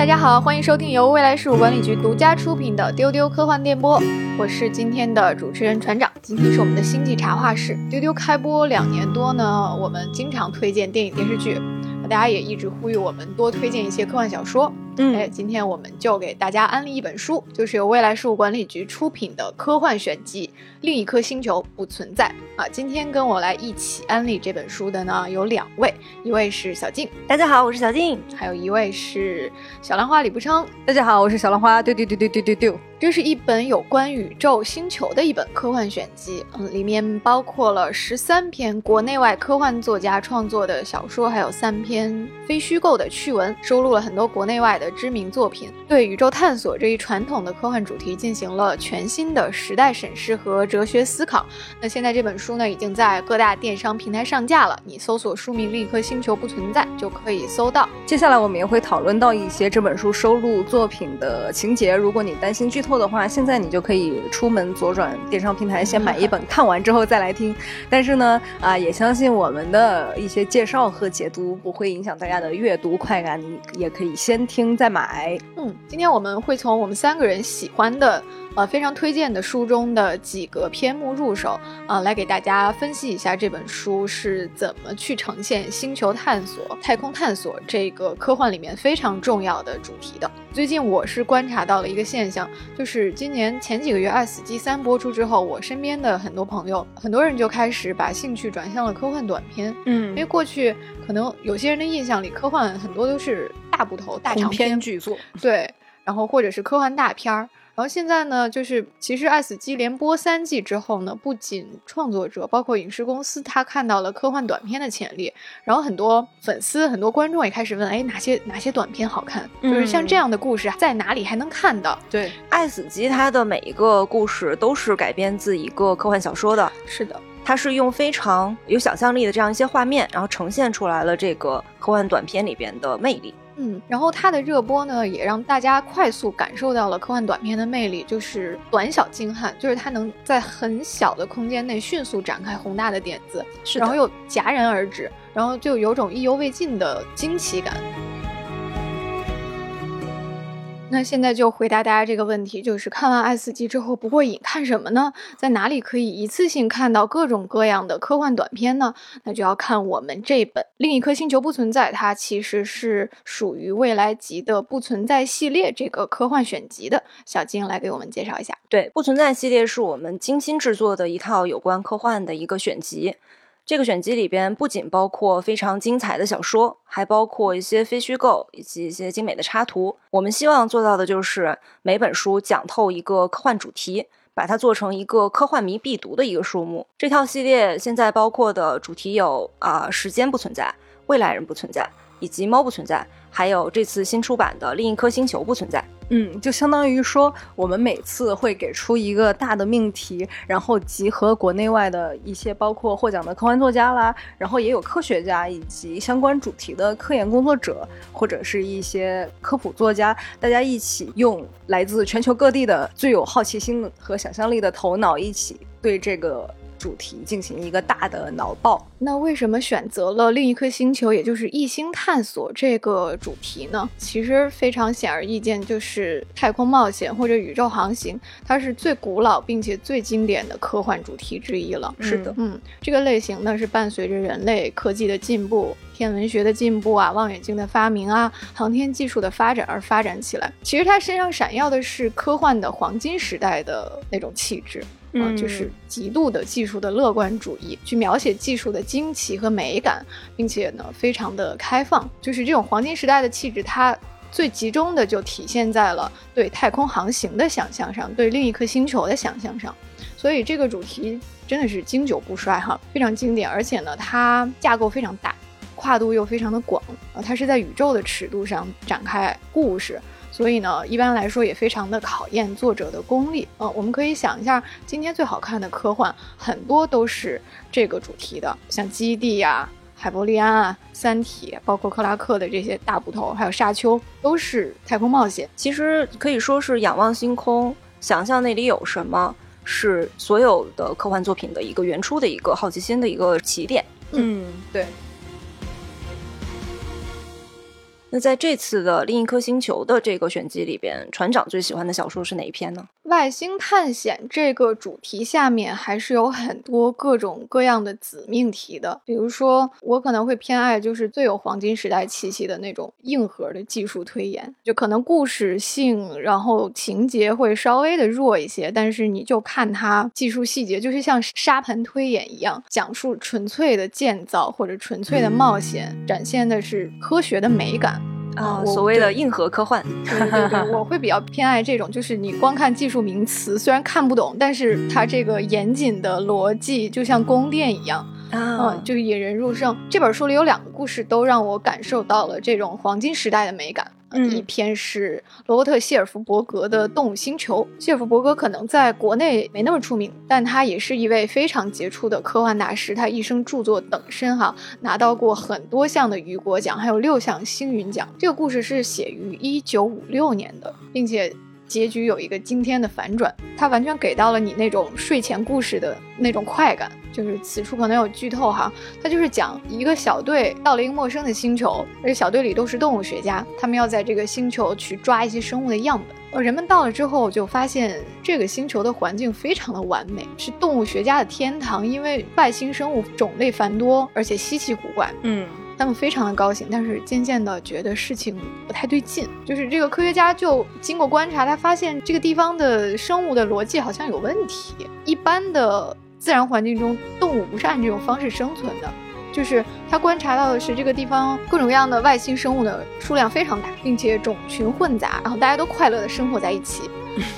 大家好，欢迎收听由未来事务管理局独家出品的《丢丢科幻电波》，我是今天的主持人船长。今天是我们的星际茶话室。丢丢开播两年多呢，我们经常推荐电影电视剧，大家也一直呼吁我们多推荐一些科幻小说。嗯哎，今天我们就给大家安利一本书，就是由未来事务管理局出品的科幻选集《另一颗星球不存在》啊。今天跟我来一起安利这本书的呢有两位，一位是小静，大家好，我是小静。还有一位是小兰花李步昌。大家好，我是小兰花，丢丢丢丢丢丢丢。这是一本有关宇宙星球的一本科幻选集，嗯，里面包括了十三篇国内外科幻作家创作的小说，还有三篇非虚构的趣闻，收录了很多国内外的知名作品，对宇宙探索这一传统的科幻主题进行了全新的时代审视和哲学思考。那现在这本书呢，已经在各大电商平台上架了，你搜索书名“另一颗星球不存在”就可以搜到。接下来我们也会讨论到一些这本书收录作品的情节。如果你担心剧透后的话，现在你就可以出门左转电商平台，先买一本，看完之后再来听。但是呢，啊，也相信我们的一些介绍和解读不会影响大家的阅读快感，你也可以先听再买。嗯，今天我们会从我们三个人喜欢的。呃，非常推荐的书中的几个篇目入手，啊，来给大家分析一下这本书是怎么去呈现星球探索、太空探索这个科幻里面非常重要的主题的。最近我是观察到了一个现象，就是今年前几个月《爱死机三》播出之后，我身边的很多朋友，很多人就开始把兴趣转向了科幻短片。嗯因为过去可能有些人的印象里，科幻很多都是大部头、大长篇巨作，对，然后或者是科幻大片儿。然后现在呢，就是其实《爱死机》连播三季之后呢，不仅创作者，包括影视公司，他看到了科幻短片的潜力，然后很多粉丝、很多观众也开始问，哎，哪些哪些短片好看？就是像这样的故事在哪里还能看到？对，《爱死机》它的每一个故事都是改编自一个科幻小说的，是的，它是用非常有想象力的这样一些画面，然后呈现出来了这个科幻短片里边的魅力。嗯，然后它的热播呢，也让大家快速感受到了科幻短片的魅力，就是短小精悍，就是它能在很小的空间内迅速展开宏大的点子，是然后又戛然而止，然后就有种意犹未尽的惊奇感。那现在就回答大家这个问题，就是看完《爱死机》之后不过瘾，看什么呢？在哪里可以一次性看到各种各样的科幻短片呢？那就要看我们这本《另一颗星球不存在》，它其实是属于未来级的不存在系列这个科幻选集的。小金来给我们介绍一下。对，不存在系列是我们精心制作的一套有关科幻的一个选集。这个选集里边不仅包括非常精彩的小说，还包括一些非虚构以及一些精美的插图。我们希望做到的就是每本书讲透一个科幻主题，把它做成一个科幻迷必读的一个书目。这套系列现在包括的主题有啊、时间不存在、未来人不存在，以及猫不存在，还有这次新出版的另一颗星球不存在。嗯，就相当于说，我们每次会给出一个大的命题，然后集合国内外的一些包括获奖的科幻作家啦，然后也有科学家以及相关主题的科研工作者，或者是一些科普作家，大家一起用来自全球各地的最有好奇心和想象力的头脑，一起对这个主题进行一个大的脑爆。那为什么选择了另一颗星球，也就是异星探索这个主题呢？其实非常显而易见，就是太空冒险或者宇宙航行，它是最古老并且最经典的科幻主题之一了。是的嗯，这个类型呢是伴随着人类科技的进步、天文学的进步啊、望远镜的发明啊、航天技术的发展而发展起来。其实它身上闪耀的是科幻的黄金时代的那种气质。啊，嗯就是极度的技术的乐观主义，去描写技术的惊奇和美感，并且呢，非常的开放。就是这种黄金时代的气质，它最集中的就体现在了对太空航行的想象上，对另一颗星球的想象上。所以这个主题真的是经久不衰哈，非常经典，而且呢，它架构非常大，跨度又非常的广啊，它是在宇宙的尺度上展开故事。所以呢，一般来说也非常的考验作者的功力。呃，我们可以想一下，今天最好看的科幻很多都是这个主题的，像《基地》呀、海伯利安啊、《三体》，包括克拉克的这些大部头，还有《沙丘》，都是太空冒险。其实可以说是仰望星空，想象那里有什么，是所有的科幻作品的一个原初的一个好奇心的一个起点。嗯，对。《那，在这次的另一颗星球的这个选集里边，船长最喜欢的小说是哪一篇呢？外星探险这个主题下面还是有很多各种各样的子命题的，比如说我可能会偏爱就是最有黄金时代气息的那种硬核的技术推演，就可能故事性然后情节会稍微的弱一些，但是你就看它技术细节，就是像沙盘推演一样，讲述纯粹的建造或者纯粹的冒险，展现的是科学的美感。啊，我所谓的硬核科幻。对对对，我会比较偏爱这种，就是你光看技术名词，虽然看不懂，但是它这个严谨的逻辑就像宫殿一样，啊嗯，就是引人入胜。这本书里有两个故事，都让我感受到了这种黄金时代的美感。嗯一篇是罗伯特·谢尔福伯格的《动物星球》。谢尔福伯格可能在国内没那么出名，但他也是一位非常杰出的科幻大师。他一生著作等身哈，拿到过很多项的雨果奖，还有六项星云奖。这个故事是写于一九五六年的，并且结局有一个惊天的反转，它完全给到了你那种睡前故事的那种快感。就是此处可能有剧透哈，它就是讲一个小队到了一个陌生的星球，而且小队里都是动物学家，他们要在这个星球去抓一些生物的样本。呃，人们到了之后就发现这个星球的环境非常的完美，是动物学家的天堂，因为外星生物种类繁多，而且稀奇古怪。嗯他们非常的高兴，但是渐渐的觉得事情不太对劲。就是这个科学家就经过观察，他发现这个地方的生物的逻辑好像有问题。一般的自然环境中，动物不是按这种方式生存的。就是他观察到的是这个地方各种各样的外星生物的数量非常大，并且种群混杂，然后大家都快乐的生活在一起。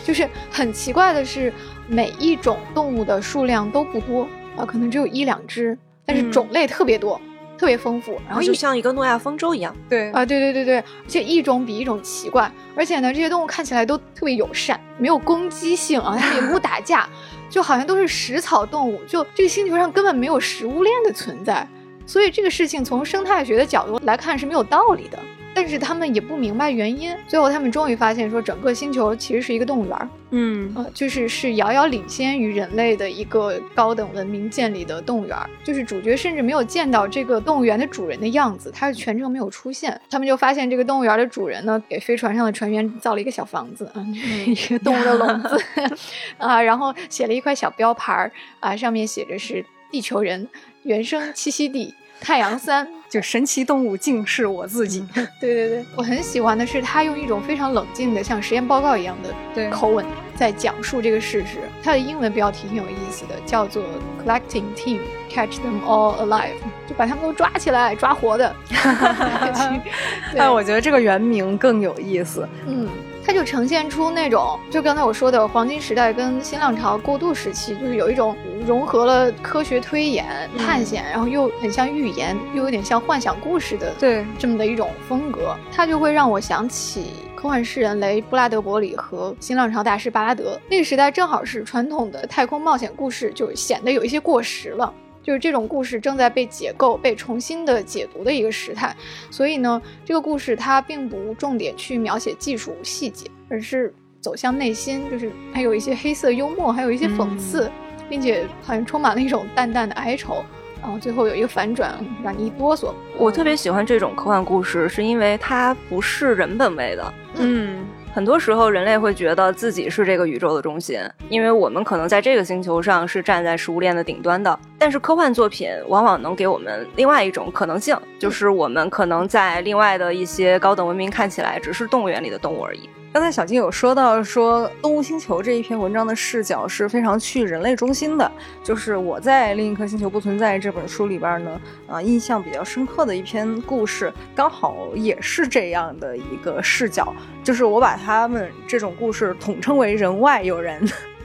就是很奇怪的是，每一种动物的数量都不多啊，可能只有一两只，但是嗯种类特别多。特别丰富，然后就像一个诺亚方舟一样。对啊，对对对对，而且一种比一种奇怪，而且呢，这些动物看起来都特别友善，没有攻击性啊，它们也不打架，就好像都是食草动物，就这个星球上根本没有食物链的存在，所以这个事情从生态学的角度来看是没有道理的。但是他们也不明白原因，最后他们终于发现说，整个星球其实是一个动物园儿，嗯。呃，就是是遥遥领先于人类的一个高等文明建立的动物园儿，就是主角甚至没有见到这个动物园的主人的样子，他是全程没有出现。他们就发现这个动物园的主人呢，给飞船上的船员造了一个小房子啊，一个动物的笼子。啊，然后写了一块小标牌儿啊，上面写着是地球人原生栖息地太阳三。就神奇动物竟是我自己。对对对，我很喜欢的是他用一种非常冷静的，像实验报告一样的对口吻在讲述这个事实。他的英文标题挺有意思的，叫做 “Collecting Team Catch Them All Alive”，就把他们都抓起来，抓活的。对哎，我觉得这个原名更有意思。嗯，它就呈现出那种，就刚才我说的黄金时代跟新浪潮过渡时期，就是有一种融合了科学推演、探险，然后又很像寓言，又有点像幻想故事的对，这么的一种风格，它就会让我想起科幻诗人雷布拉德伯里和新浪潮大师巴拉德。那个时代正好是传统的太空冒险故事就显得有一些过时了。就是这种故事正在被解构、被重新的解读的一个时态，所以呢，这个故事它并不重点去描写技术细节，而是走向内心，就是还有一些黑色幽默，还有一些讽刺，并且好像充满了一种淡淡的哀愁，然后最后有一个反转，让你一哆嗦。我特别喜欢这种科幻故事，是因为它不是人本位的。嗯很多时候，人类会觉得自己是这个宇宙的中心，因为我们可能在这个星球上是站在食物链的顶端的。但是科幻作品往往能给我们另外一种可能性，就是我们可能在另外的一些高等文明看起来只是动物园里的动物而已。刚才小金有说到说《动物星球》这一篇文章的视角是非常去人类中心的，就是我在《另一颗星球不存在》这本书里边呢，啊、印象比较深刻的一篇故事，刚好也是这样的一个视角，就是我把他们这种故事统称为人外有人。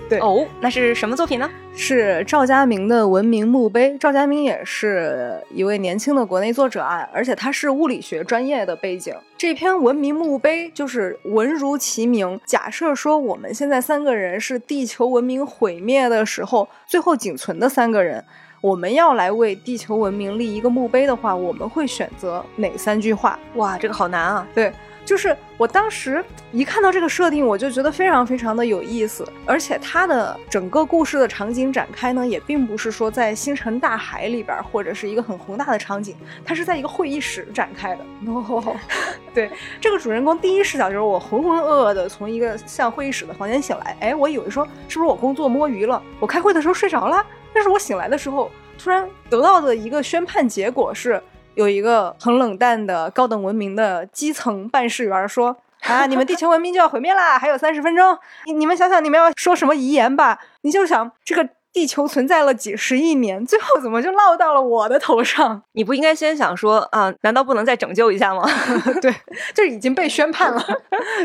对哦，那是什么作品呢？是赵家明的《文明墓碑》。赵家明也是一位年轻的国内作者啊，而且他是物理学专业的背景。这篇《文明墓碑》就是文如其名。假设说我们现在三个人是地球文明毁灭的时候最后仅存的三个人，我们要来为地球文明立一个墓碑的话，我们会选择哪三句话？哇，这个好难啊！对，就是我当时一看到这个设定，我就觉得非常非常的有意思，而且它的整个故事的场景展开呢，也并不是说在星辰大海里边儿或者是一个很宏大的场景，它是在一个会议室展开的。哦，对，这个主人公第一视角就是我浑浑噩噩的从一个像会议室的房间醒来，哎，我以为说是不是我工作摸鱼了，我开会的时候睡着了，但是我醒来的时候，突然得到的一个宣判结果是，有一个很冷淡的高等文明的基层办事员说。啊！你们地球文明就要毁灭啦，还有三十分钟。你你们想想，你们要说什么遗言吧？你就想，这个地球存在了几十亿年，最后怎么就落到了我的头上？你不应该先想说啊？难道不能再拯救一下吗？对，就已经被宣判了。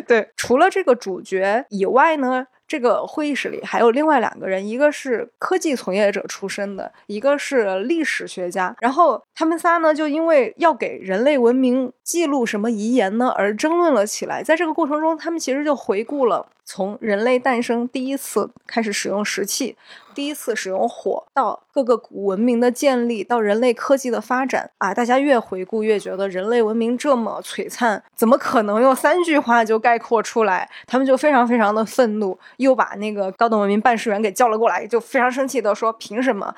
对，除了这个主角以外呢？这个会议室里还有另外两个人，一个是科技从业者出身的，一个是历史学家。然后他们仨呢，就因为要给人类文明记录什么遗言呢，而争论了起来。在这个过程中，他们其实就回顾了。从人类诞生第一次开始使用石器，第一次使用火，到各个古文明的建立，到人类科技的发展啊，大家越回顾越觉得人类文明这么璀璨，怎么可能用三句话就概括出来？他们就非常非常的愤怒，又把那个高等文明办事员给叫了过来，就非常生气的说：“凭什么？”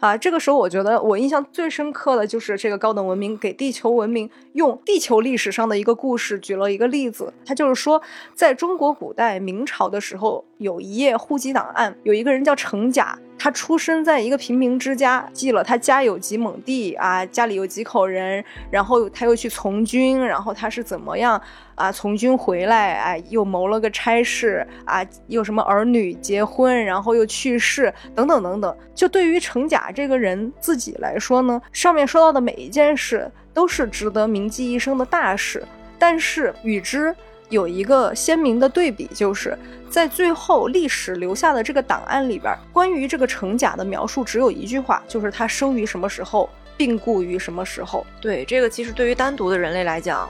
啊，这个时候我觉得我印象最深刻的就是这个高等文明给地球文明用地球历史上的一个故事举了一个例子，他就是说，在中国古代明朝的时候，有一页户籍档案，有一个人叫程甲。他出生在一个平民之家，记了他家有几亩地啊，家里有几口人，然后他又去从军，然后他是怎么样啊？从军回来，哎，又谋了个差事啊，又什么儿女结婚，然后又去世，等等等等。就对于程甲这个人自己来说呢，上面说到的每一件事都是值得铭记一生的大事，但是与之。有一个鲜明的对比，就是在最后历史留下的这个档案里边，关于这个程甲的描述只有一句话，就是他生于什么时候，病故于什么时候。对，这个其实对于单独的人类来讲，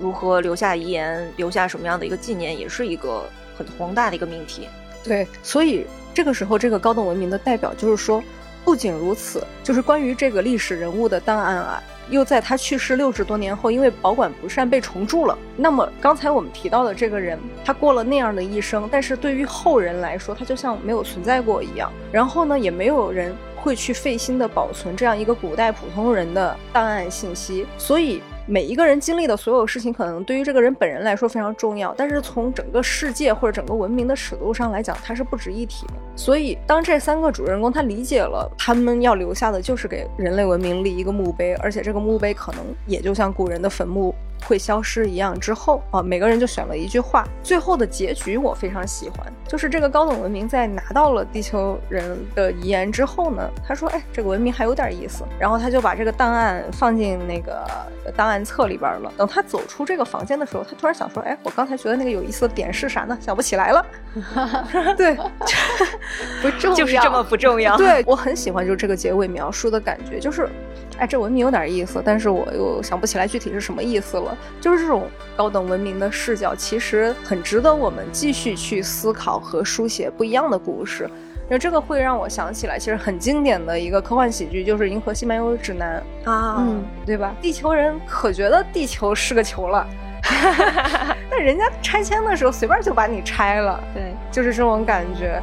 如何留下遗言，留下什么样的一个纪念，也是一个很宏大的一个命题。对，所以这个时候这个高等文明的代表就是说，不仅如此，就是关于这个历史人物的档案啊。又在他去世六十多年后，因为保管不善被重铸了。那么刚才我们提到的这个人，他过了那样的一生，但是对于后人来说，他就像没有存在过一样。然后呢，也没有人会去费心的保存这样一个古代普通人的档案信息，所以。每一个人经历的所有事情，可能对于这个人本人来说非常重要，但是从整个世界或者整个文明的尺度上来讲，它是不值一提的。所以，当这三个主人公他理解了他们要留下的就是给人类文明立一个墓碑，而且这个墓碑可能也就像古人的坟墓。会消失一样之后啊，每个人就选了一句话，最后的结局我非常喜欢，就是这个高等文明在拿到了地球人的遗言之后呢，他说，哎，这个文明还有点意思，然后他就把这个档案放进那个档案册里边了。等他走出这个房间的时候，他突然想说，哎，我刚才觉得那个有意思的点是啥呢？想不起来了。对，不重要，就是这么不重要。对我很喜欢，就是这个结尾描述的感觉，就是。哎，这文明有点意思，但是我又想不起来具体是什么意思了。就是这种高等文明的视角，其实很值得我们继续去思考和书写不一样的故事。那这个会让我想起来，其实很经典的一个科幻喜剧，就是《银河系漫游指南》啊，嗯，对吧？地球人可觉得地球是个球了，那人家拆迁的时候随便就把你拆了，对，就是这种感觉。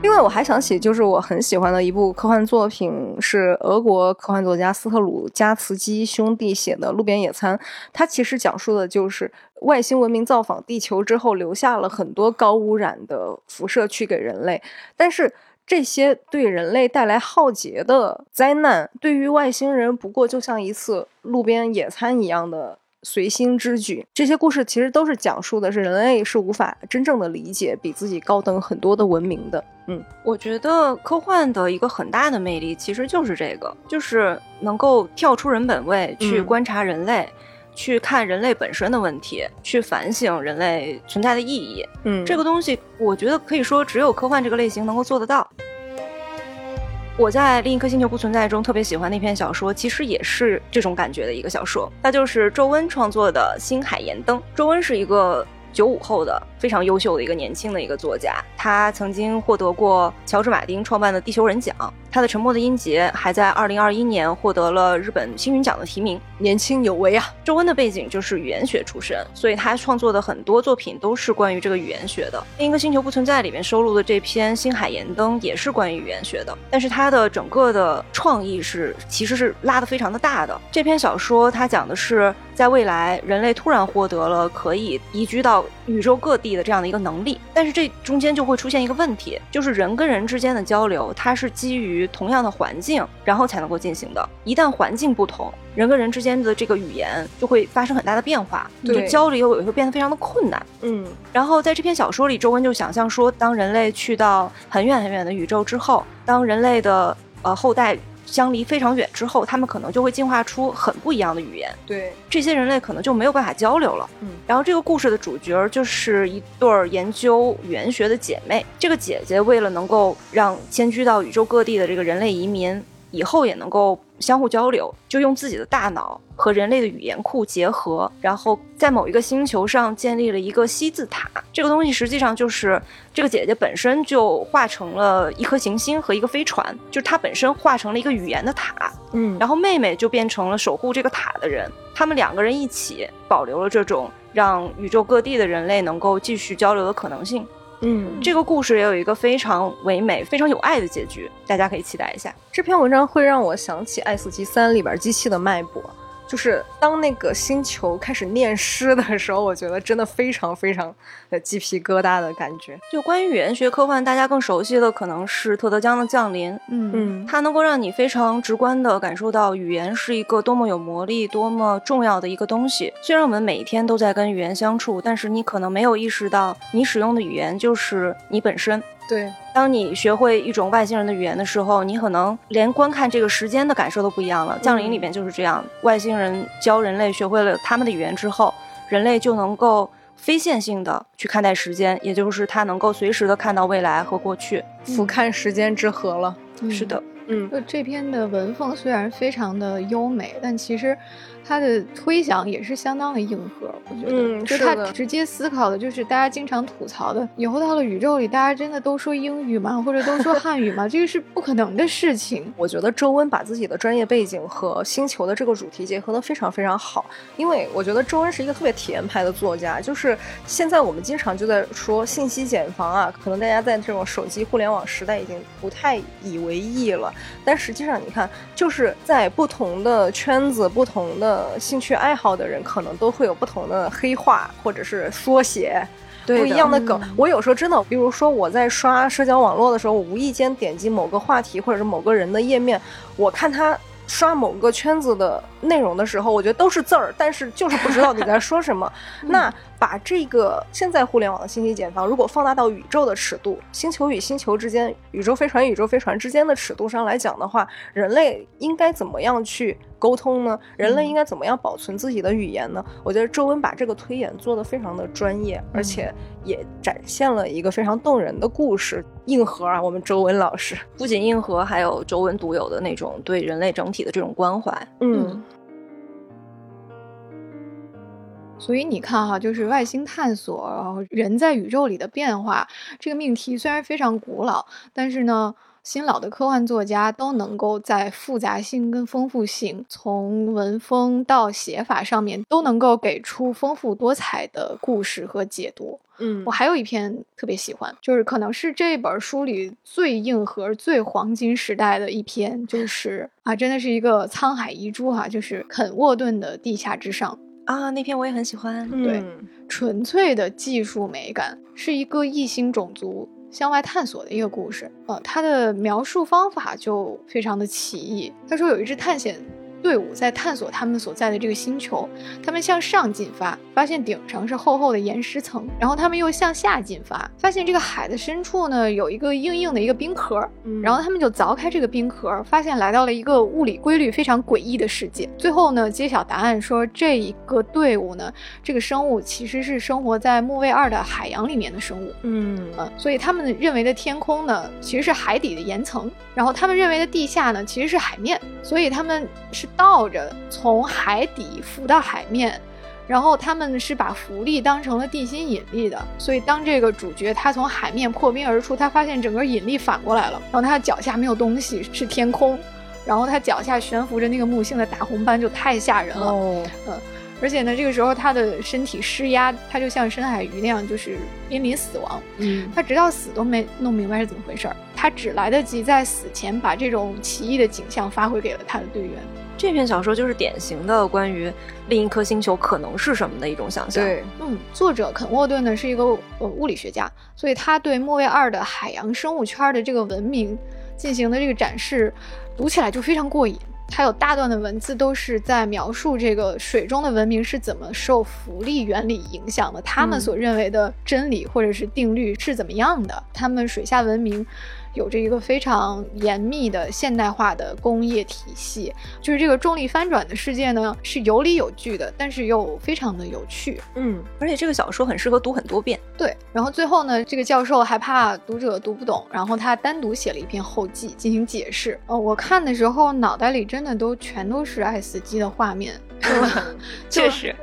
另外，我还想起，就是我很喜欢的一部科幻作品，是俄国科幻作家斯特鲁加茨基兄弟写的《路边野餐》。它其实讲述的就是外星文明造访地球之后，留下了很多高污染的辐射去给人类。但是这些对人类带来浩劫的灾难，对于外星人不过就像一次路边野餐一样的。随心之举，这些故事其实都是讲述的是人类是无法真正的理解比自己高等很多的文明的。嗯，我觉得科幻的一个很大的魅力其实就是这个，就是能够跳出人本位去观察人类，去看人类本身的问题，去反省人类存在的意义。嗯，这个东西我觉得可以说只有科幻这个类型能够做得到。我在另一颗星球不存在中特别喜欢那篇小说，其实也是这种感觉的一个小说。那就是周温创作的《星海岩灯》。周温是一个九五后的非常优秀的一个年轻的一个作家。他曾经获得过乔治·马丁创办的地球人奖。他的《沉默的音节》还在2021年获得了日本星云奖的提名。年轻有为啊！周恩的背景就是语言学出身，所以他创作的很多作品都是关于这个语言学的。另一个星球不存在里面收录的这篇《星海岩灯》也是关于语言学的，但是他的整个的创意是其实是拉得非常的大的。这篇小说它讲的是在未来人类突然获得了可以移居到宇宙各地的这样的一个能力，但是这中间就会出现一个问题，就是人跟人之间的交流，它是基于同样的环境，然后才能够进行的。一旦环境不同，人跟人之间的这个语言就会发生很大的变化，就交流也会变得非常的困难。嗯，然后在这篇小说里，周温就想象说，当人类去到很远很远的宇宙之后，当人类的呃后代相离非常远之后，他们可能就会进化出很不一样的语言。对，这些人类可能就没有办法交流了。嗯，然后这个故事的主角就是一对儿研究语言学的姐妹。这个姐姐为了能够让迁居到宇宙各地的这个人类移民以后也能够相互交流，就用自己的大脑和人类的语言库结合，然后在某一个星球上建立了一个西字塔。这个东西实际上就是这个姐姐本身就化成了一颗行星和一个飞船，就是她本身化成了一个语言的塔。嗯，然后妹妹就变成了守护这个塔的人，他们两个人一起保留了这种让宇宙各地的人类能够继续交流的可能性。嗯，这个故事也有一个非常唯美、非常有爱的结局，大家可以期待一下。这篇文章会让我想起《爱死机三》里边机器的脉搏。就是当那个星球开始念诗的时候，我觉得真的非常非常的鸡皮疙瘩的感觉。就关于语言学科幻，大家更熟悉的可能是特德·江的《降临》。嗯嗯，它能够让你非常直观的感受到语言是一个多么有魔力、多么重要的一个东西。虽然我们每一天都在跟语言相处，但是你可能没有意识到，你使用的语言就是你本身。对，当你学会一种外星人的语言的时候，你可能连观看这个时间的感受都不一样了。降临里面就是这样，外星人教人类学会了他们的语言之后，人类就能够非线性的去看待时间，也就是他能够随时的看到未来和过去。俯瞰时间之河了。是的，嗯，就这篇的文风虽然非常的优美，但其实它的推想也是相当的硬核。我觉得，嗯就他直接思考的就是大家经常吐槽的，以后到了宇宙里，大家真的都说英语吗？或者都说汉语吗？这个是不可能的事情。我觉得周温把自己的专业背景和星球的这个主题结合的非常非常好，因为我觉得周温是一个特别体验派的作家。就是现在我们经常就在说信息茧房啊，可能大家在这种手机互联网时代已经不太以为意了，但实际上你看，就是在不同的圈子、不同的兴趣爱好的人，可能都会有不同的黑话或者是缩写。不一样的梗嗯。我有时候真的，比如说我在刷社交网络的时候，我无意间点击某个话题或者是某个人的页面，我看他刷某个圈子的内容的时候，我觉得都是字儿，但是就是不知道你在说什么。那把这个现在互联网的信息茧房，如果放大到宇宙的尺度，星球与星球之间，宇宙飞船与宇宙飞船之间的尺度上来讲的话，人类应该怎么样去沟通呢？人类应该怎么样保存自己的语言呢？我觉得周温把这个推演做得非常的专业，而且也展现了一个非常动人的故事。硬核啊，我们周温老师，不仅硬核，还有周文独有的那种对人类整体的这种关怀。嗯所以你看哈，就是外星探索，然后人在宇宙里的变化这个命题虽然非常古老，但是呢，新老的科幻作家都能够在复杂性跟丰富性，从文风到写法上面都能够给出丰富多彩的故事和解读。嗯我还有一篇特别喜欢，就是可能是这本书里最硬核、最黄金时代的一篇，就是啊，真的是一个沧海遗珠哈、就是肯沃顿的《地下之上》。啊，那篇我也很喜欢。对嗯纯粹的技术美感，是一个异星种族向外探索的一个故事。呃，它的描述方法就非常的奇异。他说有一只探险队伍在探索他们所在的这个星球，他们向上进发，发现顶上是厚厚的岩石层，然后他们又向下进发，发现这个海的深处呢有一个硬硬的一个冰壳，嗯然后他们就凿开这个冰壳，发现来到了一个物理规律非常诡异的世界。最后呢，揭晓答案说，这一个队伍呢，这个生物其实是生活在木卫二的海洋里面的生物。嗯嗯，所以他们认为的天空呢，其实是海底的岩层，然后他们认为的地下呢，其实是海面，所以他们是倒着从海底浮到海面，然后他们是把浮力当成了地心引力的，所以当这个主角他从海面破冰而出，他发现整个引力反过来了，然后他脚下没有东西，是天空，然后他脚下悬浮着那个木星的大红斑，就太吓人了。哦，嗯，而且呢，这个时候他的身体施压，他就像深海鱼那样，就是濒临死亡。嗯，他直到死都没弄明白是怎么回事儿，他只来得及在死前把这种奇异的景象发挥给了他的队员。这篇小说就是典型的关于另一颗星球可能是什么的一种想象。对，嗯，作者肯沃顿呢是一个呃物理学家，所以他对莫卫二的海洋生物圈的这个文明进行的这个展示，读起来就非常过瘾。他有大段的文字都是在描述这个水中的文明是怎么受浮力原理影响的，他们嗯所认为的真理或者是定律是怎么样的，他们水下文明。有着一个非常严密的现代化的工业体系，就是这个重力翻转的世界呢，是有理有据的，但是又非常的有趣。嗯，而且这个小说很适合读很多遍。对，然后最后呢，这个教授还怕读者读不懂，然后他单独写了一篇后记进行解释。哦，我看的时候脑袋里真的都全都是爱死机的画面，就 确实，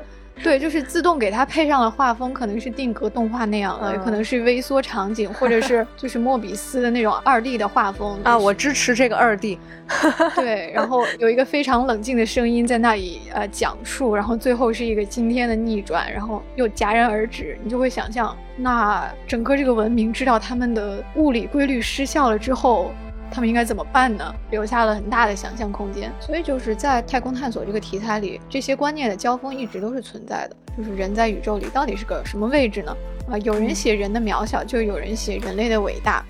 对，就是自动给它配上了画风，可能是定格动画那样的，嗯可能是微缩场景，或者是 就是莫比斯的那种二 D 的画风啊，就是我支持这个二 D。对，然后有一个非常冷静的声音在那里呃讲述，然后最后是一个惊天的逆转，然后又戛然而止，你就会想象，那整个这个文明知道他们的物理规律失效了之后，他们应该怎么办呢？留下了很大的想象空间。所以就是在太空探索这个题材里，这些观念的交锋一直都是存在的，就是人在宇宙里到底是个什么位置呢？啊、有人写人的渺小，就有人写人类的伟大。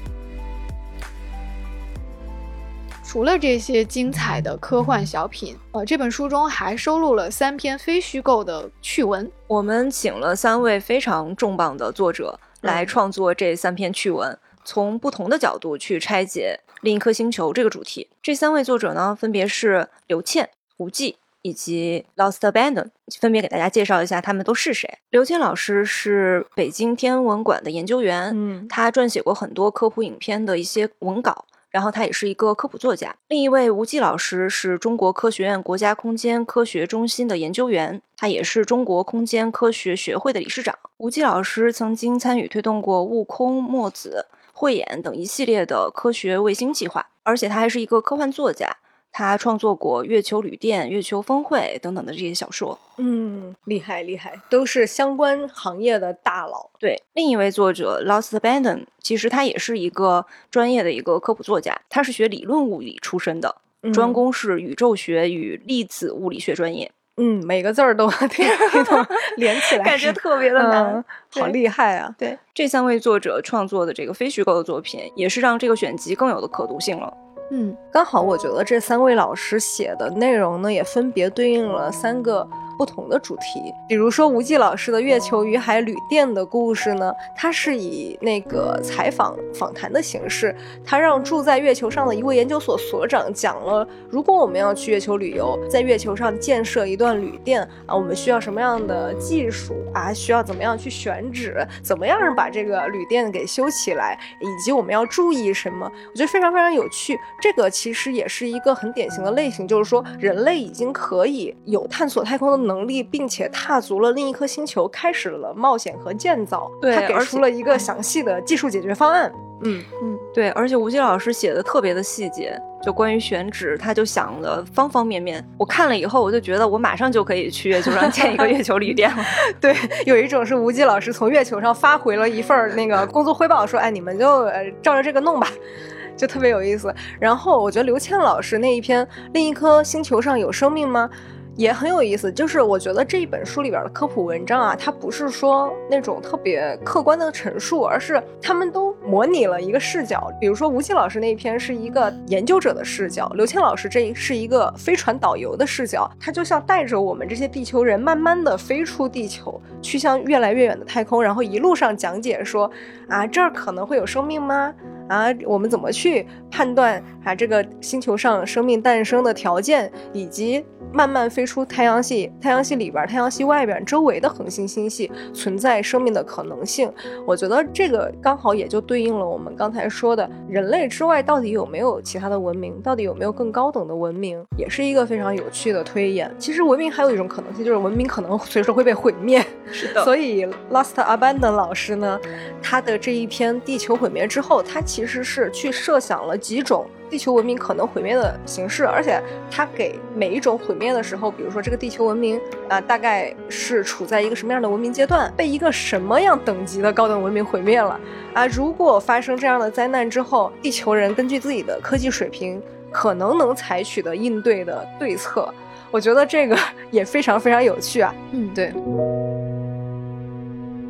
除了这些精彩的科幻小品，呃，这本书中还收录了三篇非虚构的趣文。我们请了三位非常重磅的作者来嗯创作这三篇趣文，从不同的角度去拆解另一颗星球这个主题。这三位作者呢，分别是刘倩、吴忌以及 Lost Abandon，分别给大家介绍一下他们都是谁。刘倩老师是北京天文馆的研究员，嗯他撰写过很多科普影片的一些文稿。然后他也是一个科普作家。另一位吴季老师是中国科学院国家空间科学中心的研究员，他也是中国空间科学学会的理事长。吴季老师曾经参与推动过悟空、墨子、慧眼等一系列的科学卫星计划，而且他还是一个科幻作家。他创作过《月球旅店》《月球峰会》等等的这些小说。嗯，厉害厉害，都是相关行业的大佬。对，另一位作者 Lost Abandon，其实他也是一个专业的一个科普作家，他是学理论物理出身的，专攻是宇宙学与粒子物理学专业，嗯，每个字儿都挺挺懂连起来，感觉特别的难。嗯好厉害啊！对，这三位作者创作的这个非虚构的作品，也是让这个选集更有的可读性了。嗯，刚好我觉得这三位老师写的内容呢，也分别对应了三个不同的主题。比如说吴季老师的《月球与海旅店》的故事呢，它是以那个采访访谈的形式，他让住在月球上的一位研究所所长讲了，如果我们要去月球旅游，在月球上建设一段旅店啊，我们需要什么样的技术啊？需要怎么样去选址？怎么样把这个旅店给修起来？以及我们要注意什么？我觉得非常非常有趣。这个其实也是一个很典型的类型，就是说人类已经可以有探索太空的能力，并且踏足了另一颗星球，开始了冒险和建造。对他给出了一个详细的技术解决方案。嗯嗯对，而且吴忌老师写的特别的细节，就关于选址，他就想了方方面面。我看了以后，我就觉得我马上就可以去月球上建一个 月球旅店了。对，有一种是吴忌老师从月球上发回了一份那个工作汇报，说：“哎，你们就呃照着这个弄吧。”就特别有意思。然后我觉得刘倩老师那一篇《另一颗星球上有生命吗》也很有意思。就是我觉得这一本书里边的科普文章啊，它不是说那种特别客观的陈述，而是他们都模拟了一个视角。比如说吴忌老师那一篇是一个研究者的视角，刘倩老师这是一个飞船导游的视角，他就像带着我们这些地球人慢慢的飞出地球，去向越来越远的太空，然后一路上讲解说啊这儿可能会有生命吗？啊，我们怎么去判断啊这个星球上生命诞生的条件，以及慢慢飞出太阳系，太阳系里边、太阳系外边周围的恒星星系存在生命的可能性？我觉得这个刚好也就对应了我们刚才说的，人类之外到底有没有其他的文明，到底有没有更高等的文明，也是一个非常有趣的推演。其实文明还有一种可能性，就是文明可能 随时会被毁灭。是的，所以 Lost Abandon 老师呢，他的这一篇《地球毁灭之后》，他其实是去设想了几种地球文明可能毁灭的形式，而且他给每一种毁灭的时候，比如说这个地球文明啊、大概是处在一个什么样的文明阶段，被一个什么样等级的高等文明毁灭了啊？如果发生这样的灾难之后，地球人根据自己的科技水平，可能能采取的应对的对策，我觉得这个 也非常非常有趣啊。嗯，对。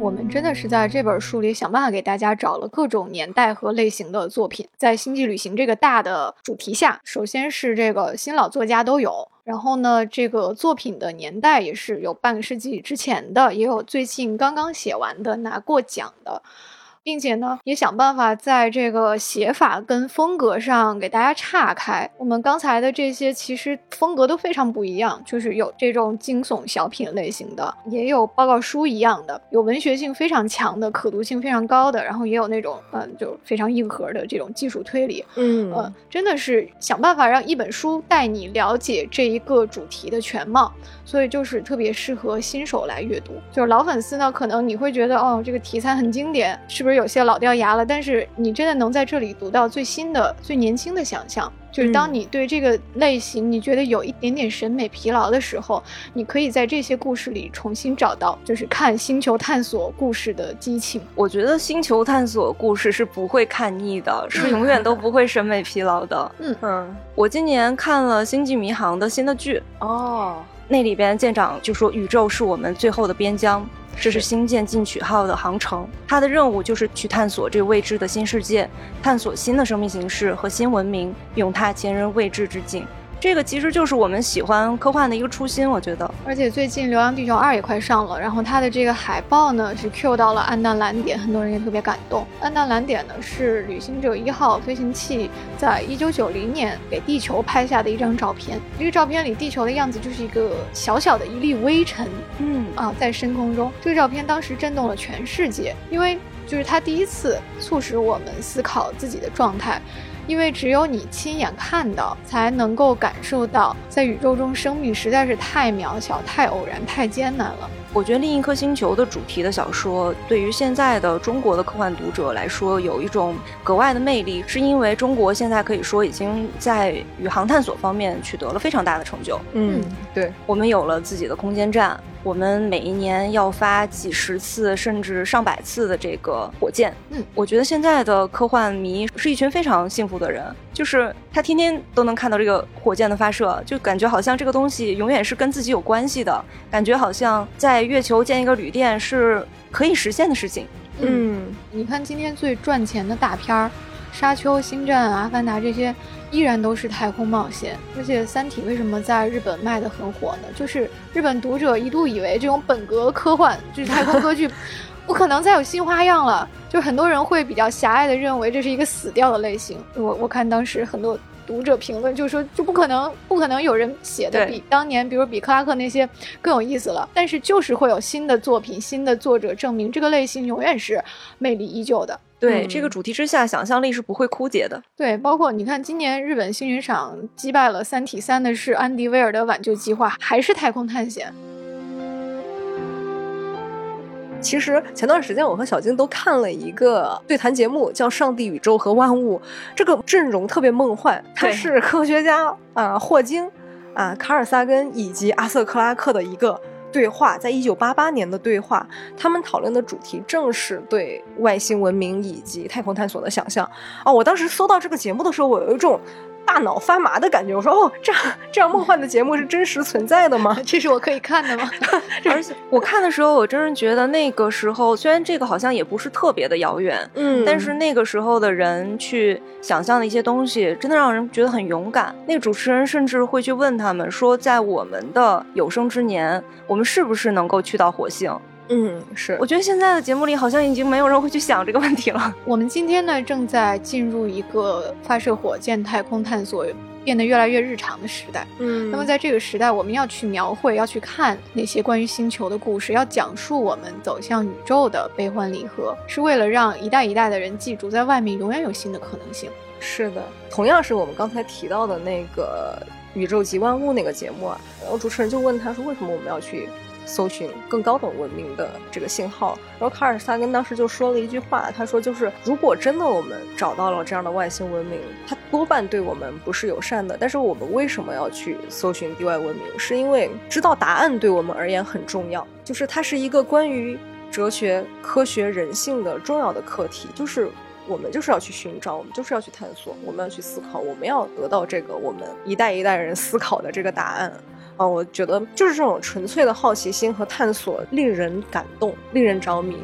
我们真的是在这本书里想办法给大家找了各种年代和类型的作品，在星际旅行这个大的主题下，首先是这个新老作家都有，然后呢，这个作品的年代也是有半个世纪之前的，也有最近刚刚写完的拿过奖的。并且呢，也想办法在这个写法跟风格上给大家岔开。我们刚才的这些其实风格都非常不一样，就是有这种惊悚小品类型的，也有报告书一样的，有文学性非常强的、可读性非常高的，然后也有那种嗯，就非常硬核的这种技术推理。嗯呃，真的是想办法让一本书带你了解这一个主题的全貌，所以就是特别适合新手来阅读。就是老粉丝呢，可能你会觉得哦，这个题材很经典，是不是有些老掉牙了？但是你真的能在这里读到最新的、最年轻的想象。就是当你对这个类型你觉得有一点点审美疲劳的时候，你可以在这些故事里重新找到，就是看星球探索故事的激情。我觉得星球探索故事是不会看腻的，是永远都不会审美疲劳的。嗯嗯我今年看了《星际迷航》的新的剧，哦，那里边舰长就说宇宙是我们最后的边疆，这是星舰进取号的航程，它的任务就是去探索这个未知的新世界，探索新的生命形式和新文明，勇踏前人未知之境。这个其实就是我们喜欢科幻的一个初心，我觉得。而且最近《流浪地球二》也快上了，然后它的这个海报呢是 Q 到了暗淡蓝点，很多人也特别感动。暗淡蓝点呢是旅行者一号飞行器在一九九零年给地球拍下的一张照片。这个照片里地球的样子就是一个小小的一粒微尘嗯啊，在深空中。这个照片当时震动了全世界，因为就是它第一次促使我们思考自己的状态。因为只有你亲眼看到，才能够感受到，在宇宙中生命实在是太渺小、太偶然、太艰难了。我觉得另一颗星球的主题的小说，对于现在的中国的科幻读者来说，有一种格外的魅力，是因为中国现在可以说已经在宇航探索方面取得了非常大的成就。嗯，对，我们有了自己的空间站，我们每一年要发几十次甚至上百次的这个火箭。嗯，我觉得现在的科幻迷是一群非常幸福的人，就是他天天都能看到这个火箭的发射，就感觉好像这个东西永远是跟自己有关系的，感觉好像在月球建一个旅店是可以实现的事情。嗯你看今天最赚钱的大片儿，《沙丘》《星战》《阿凡达》这些，依然都是太空冒险。而且《三体》为什么在日本卖得很火呢？就是日本读者一度以为这种本格科幻，就是太空歌剧，不可能再有新花样了。就很多人会比较狭隘的认为这是一个死掉的类型。我我看当时很多。读者评论就说，就不可能，不可能有人写的比当年，比如比克拉克那些更有意思了。但是就是会有新的作品、新的作者证明这个类型永远是魅力依旧的。对、嗯这个主题之下，想象力是不会枯竭的。对，包括你看，今年日本星云赏击败了《三体三》的是安迪威尔的挽救计划，还是太空探险。其实前段时间我和小金都看了一个对谈节目，叫《上帝、宇宙和万物》。这个阵容特别梦幻，它是科学家啊、霍金啊、卡尔萨根以及阿瑟克拉克的一个对话，在一九八八年的对话。他们讨论的主题正是对外星文明以及太空探索的想象。哦，我当时搜到这个节目的时候，我有一种大脑发麻的感觉。我说，哦，这样这样梦幻的节目是真实存在的吗？这是我可以看的吗？而且我看的时候，我真是觉得那个时候，虽然这个好像也不是特别的遥远，嗯但是那个时候的人去想象的一些东西，真的让人觉得很勇敢。那个主持人甚至会去问他们说，在我们的有生之年，我们是不是能够去到火星？嗯，是我觉得现在的节目里好像已经没有人会去想这个问题了。我们今天呢，正在进入一个发射火箭、太空探索变得越来越日常的时代。嗯那么在这个时代，我们要去描绘，要去看那些关于星球的故事，要讲述我们走向宇宙的悲欢离合，是为了让一代一代的人记住，在外面永远有新的可能性。是的，同样是我们刚才提到的那个《宇宙及万物》那个节目啊，然后主持人就问他说，为什么我们要去搜寻更高等文明的这个信号？然后卡尔萨根当时就说了一句话，他说就是如果真的我们找到了这样的外星文明，它多半对我们不是友善的，但是我们为什么要去搜寻地外文明？是因为知道答案对我们而言很重要，就是它是一个关于哲学、科学、人性的重要的课题，就是。我们就是要去寻找，我们就是要去探索，我们要去思考，我们要得到这个我们一代一代人思考的这个答案。啊，我觉得就是这种纯粹的好奇心和探索，令人感动，令人着迷。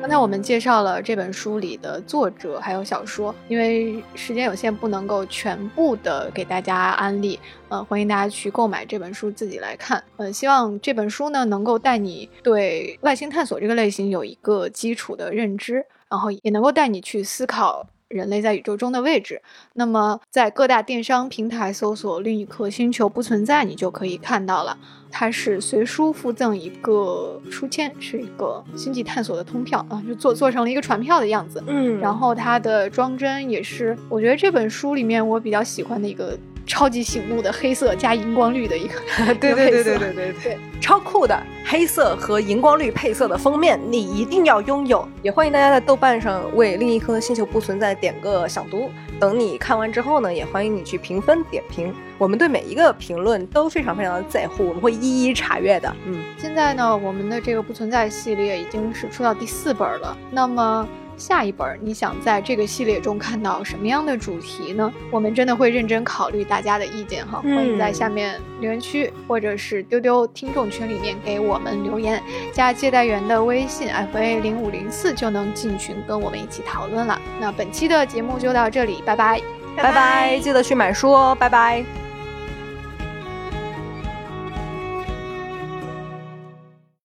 刚才我们介绍了这本书里的作者还有小说，因为时间有限，不能够全部的给大家安利。呃，欢迎大家去购买这本书，自己来看。呃，希望这本书呢能够带你对外星探索这个类型有一个基础的认知，然后也能够带你去思考人类在宇宙中的位置。那么，在各大电商平台搜索“另一颗星球不存在”，你就可以看到了。它是随书附赠一个书签，是一个星际探索的通票啊，就做做成了一个船票的样子。嗯然后它的装帧也是，我觉得这本书里面我比较喜欢的一个超级醒目的黑色加荧光绿的一个对 一个配色对对对对对对，超酷的黑色和荧光绿配色的封面，你一定要拥有。也欢迎大家在豆瓣上为《另一颗星球不存在》点个想读。等你看完之后呢，也欢迎你去评分点评，我们对每一个评论都非常非常的在乎，我们会一一查阅的。嗯，现在呢，我们的这个不存在系列已经是出到第四本了。那么下一本你想在这个系列中看到什么样的主题呢？我们真的会认真考虑大家的意见哈，嗯欢迎在下面留言区或者是丢丢听众群里面给我们留言，加接待员的微信 f a 零五零四就能进群跟我们一起讨论了。那本期的节目就到这里，拜拜。拜拜，记得去买书哦，拜拜。